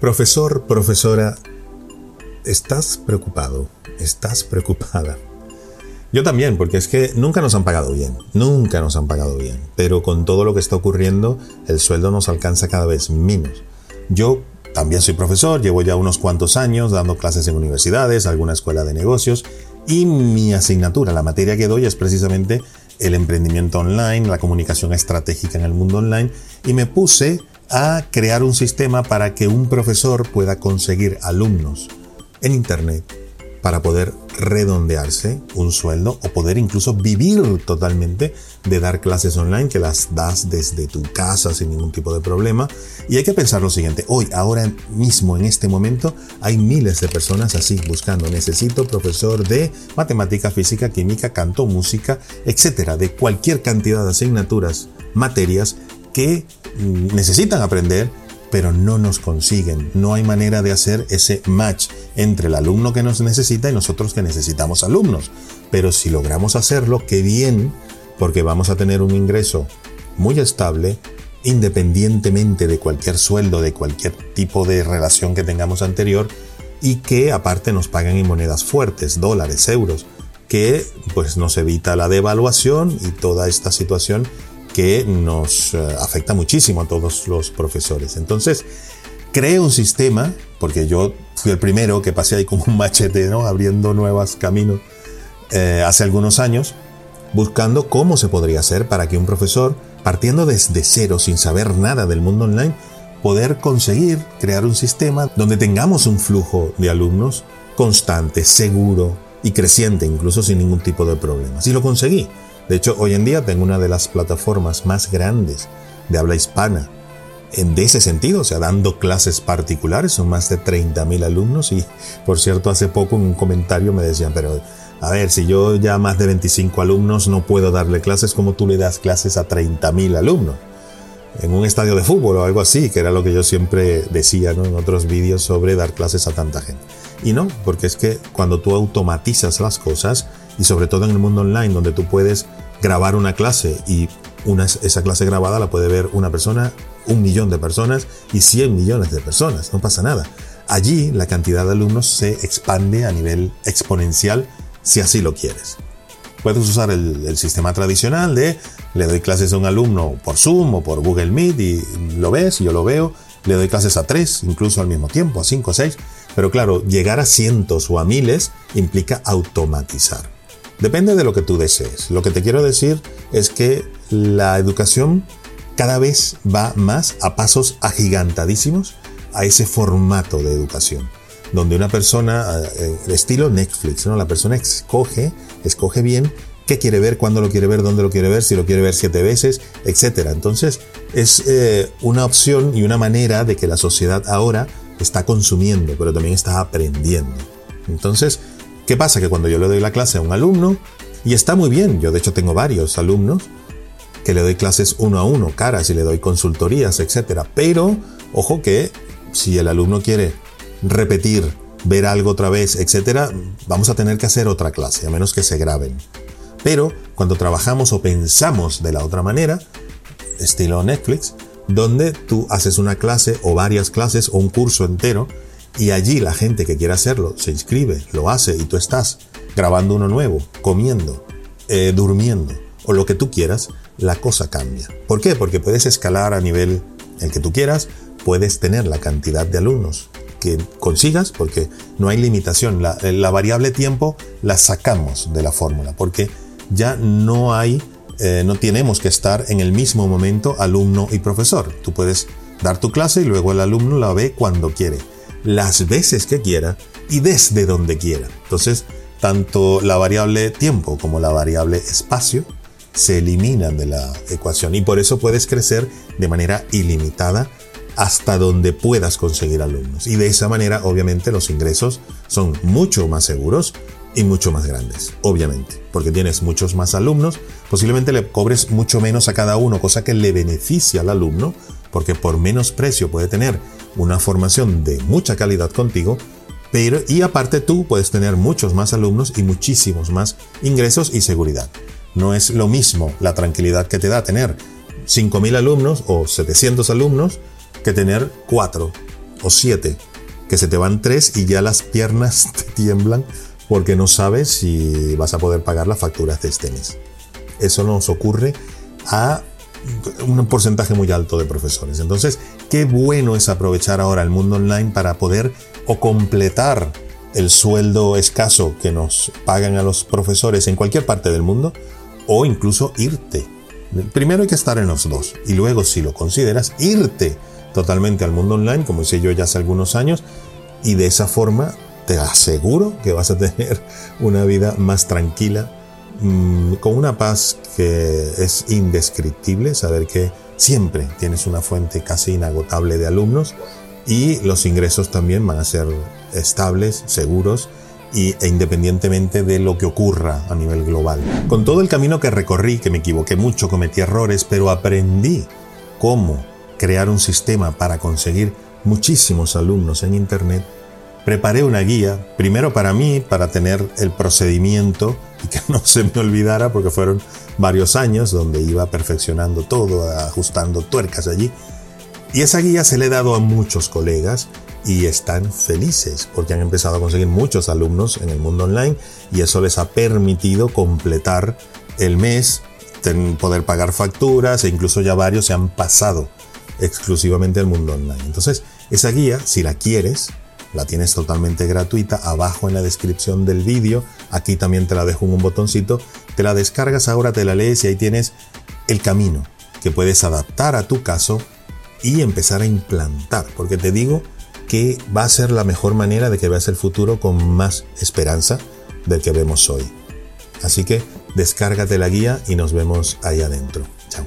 Profesor, profesora, ¿estás preocupado? ¿Estás preocupada? Yo también, porque es que nunca nos han pagado bien, nunca nos han pagado bien, pero con todo lo que está ocurriendo, el sueldo nos alcanza cada vez menos. Yo también soy profesor, llevo ya unos cuantos años dando clases en universidades, alguna escuela de negocios, y mi asignatura, la materia que doy es precisamente el emprendimiento online, la comunicación estratégica en el mundo online, y me puse a crear un sistema para que un profesor pueda conseguir alumnos en Internet para poder redondearse un sueldo o poder incluso vivir totalmente de dar clases online que las das desde tu casa sin ningún tipo de problema. Y hay que pensar lo siguiente, hoy, ahora mismo, en este momento, hay miles de personas así buscando, necesito profesor de matemática, física, química, canto, música, etcétera, de cualquier cantidad de asignaturas, materias que necesitan aprender pero no nos consiguen. No hay manera de hacer ese match entre el alumno que nos necesita y nosotros que necesitamos alumnos. Pero si logramos hacerlo, qué bien, porque vamos a tener un ingreso muy estable, independientemente de cualquier sueldo, de cualquier tipo de relación que tengamos anterior, y que aparte nos pagan en monedas fuertes, dólares, euros, que pues nos evita la devaluación y toda esta situación que nos eh, afecta muchísimo a todos los profesores. Entonces, creo un sistema, porque yo fui el primero que pasé ahí con un machete, ¿no? abriendo nuevos caminos eh, hace algunos años, buscando cómo se podría hacer para que un profesor, partiendo desde cero, sin saber nada del mundo online, poder conseguir crear un sistema donde tengamos un flujo de alumnos constante, seguro y creciente, incluso sin ningún tipo de problemas. Y lo conseguí. De hecho, hoy en día tengo una de las plataformas más grandes de habla hispana en ese sentido, o sea, dando clases particulares, son más de 30.000 alumnos y, por cierto, hace poco en un comentario me decían, pero a ver, si yo ya más de 25 alumnos no puedo darle clases, como tú le das clases a 30.000 alumnos? En un estadio de fútbol o algo así, que era lo que yo siempre decía en otros vídeos sobre dar clases a tanta gente. Y no, porque es que cuando tú automatizas las cosas, y sobre todo en el mundo online donde tú puedes grabar una clase y una, esa clase grabada la puede ver una persona, un millón de personas y 100 millones de personas, no pasa nada. Allí la cantidad de alumnos se expande a nivel exponencial si así lo quieres. Puedes usar el, el, sistema tradicional de le doy clases a un alumno por Zoom o por Google Meet y lo ves, yo lo veo, le doy clases a tres, incluso al mismo tiempo, a cinco o seis, pero claro, llegar a cientos o a miles implica automatizar. Depende de lo que tú desees. Lo que te quiero decir es que la educación cada vez va más a pasos agigantadísimos a ese formato de educación, donde una persona, eh, estilo Netflix, ¿no? la persona escoge, escoge bien qué quiere ver, cuándo lo quiere ver, dónde lo quiere ver, si lo quiere ver siete veces, etc. Entonces es eh, una opción y una manera de que la sociedad ahora está consumiendo, pero también está aprendiendo. Entonces, ¿Qué pasa? Que cuando yo le doy la clase a un alumno, y está muy bien, yo de hecho tengo varios alumnos que le doy clases uno a uno, caras y le doy consultorías, etc. Pero, ojo que si el alumno quiere repetir, ver algo otra vez, etc., vamos a tener que hacer otra clase, a menos que se graben. Pero cuando trabajamos o pensamos de la otra manera, estilo Netflix, donde tú haces una clase o varias clases o un curso entero, y allí la gente que quiera hacerlo se inscribe, lo hace y tú estás grabando uno nuevo, comiendo, eh, durmiendo o lo que tú quieras, la cosa cambia. ¿Por qué? Porque puedes escalar a nivel el que tú quieras, puedes tener la cantidad de alumnos que consigas, porque no hay limitación. La, la variable tiempo la sacamos de la fórmula, porque ya no hay, eh, no tenemos que estar en el mismo momento alumno y profesor. Tú puedes dar tu clase y luego el alumno la ve cuando quiere las veces que quiera y desde donde quiera. Entonces, tanto la variable tiempo como la variable espacio se eliminan de la ecuación y por eso puedes crecer de manera ilimitada hasta donde puedas conseguir alumnos. Y de esa manera, obviamente, los ingresos son mucho más seguros y mucho más grandes, obviamente, porque tienes muchos más alumnos, posiblemente le cobres mucho menos a cada uno, cosa que le beneficia al alumno, porque por menos precio puede tener una formación de mucha calidad contigo, pero y aparte tú puedes tener muchos más alumnos y muchísimos más ingresos y seguridad. No es lo mismo la tranquilidad que te da tener 5.000 alumnos o 700 alumnos que tener 4 o siete, que se te van tres y ya las piernas te tiemblan porque no sabes si vas a poder pagar las facturas de este mes. Eso nos ocurre a un porcentaje muy alto de profesores. Entonces, qué bueno es aprovechar ahora el mundo online para poder o completar el sueldo escaso que nos pagan a los profesores en cualquier parte del mundo o incluso irte. Primero hay que estar en los dos y luego si lo consideras irte totalmente al mundo online, como hice yo ya hace algunos años, y de esa forma te aseguro que vas a tener una vida más tranquila, mm, con una paz que es indescriptible, saber que siempre tienes una fuente casi inagotable de alumnos y los ingresos también van a ser estables, seguros y, e independientemente de lo que ocurra a nivel global. Con todo el camino que recorrí, que me equivoqué mucho, cometí errores, pero aprendí cómo crear un sistema para conseguir muchísimos alumnos en Internet, preparé una guía, primero para mí, para tener el procedimiento y que no se me olvidara, porque fueron varios años donde iba perfeccionando todo, ajustando tuercas allí. Y esa guía se le he dado a muchos colegas y están felices porque han empezado a conseguir muchos alumnos en el mundo online y eso les ha permitido completar el mes, poder pagar facturas e incluso ya varios se han pasado exclusivamente al mundo online. Entonces, esa guía, si la quieres, la tienes totalmente gratuita abajo en la descripción del vídeo. Aquí también te la dejo en un botoncito. Te la descargas ahora, te la lees y ahí tienes el camino que puedes adaptar a tu caso y empezar a implantar. Porque te digo que va a ser la mejor manera de que veas el futuro con más esperanza del que vemos hoy. Así que descárgate la guía y nos vemos ahí adentro. Chao.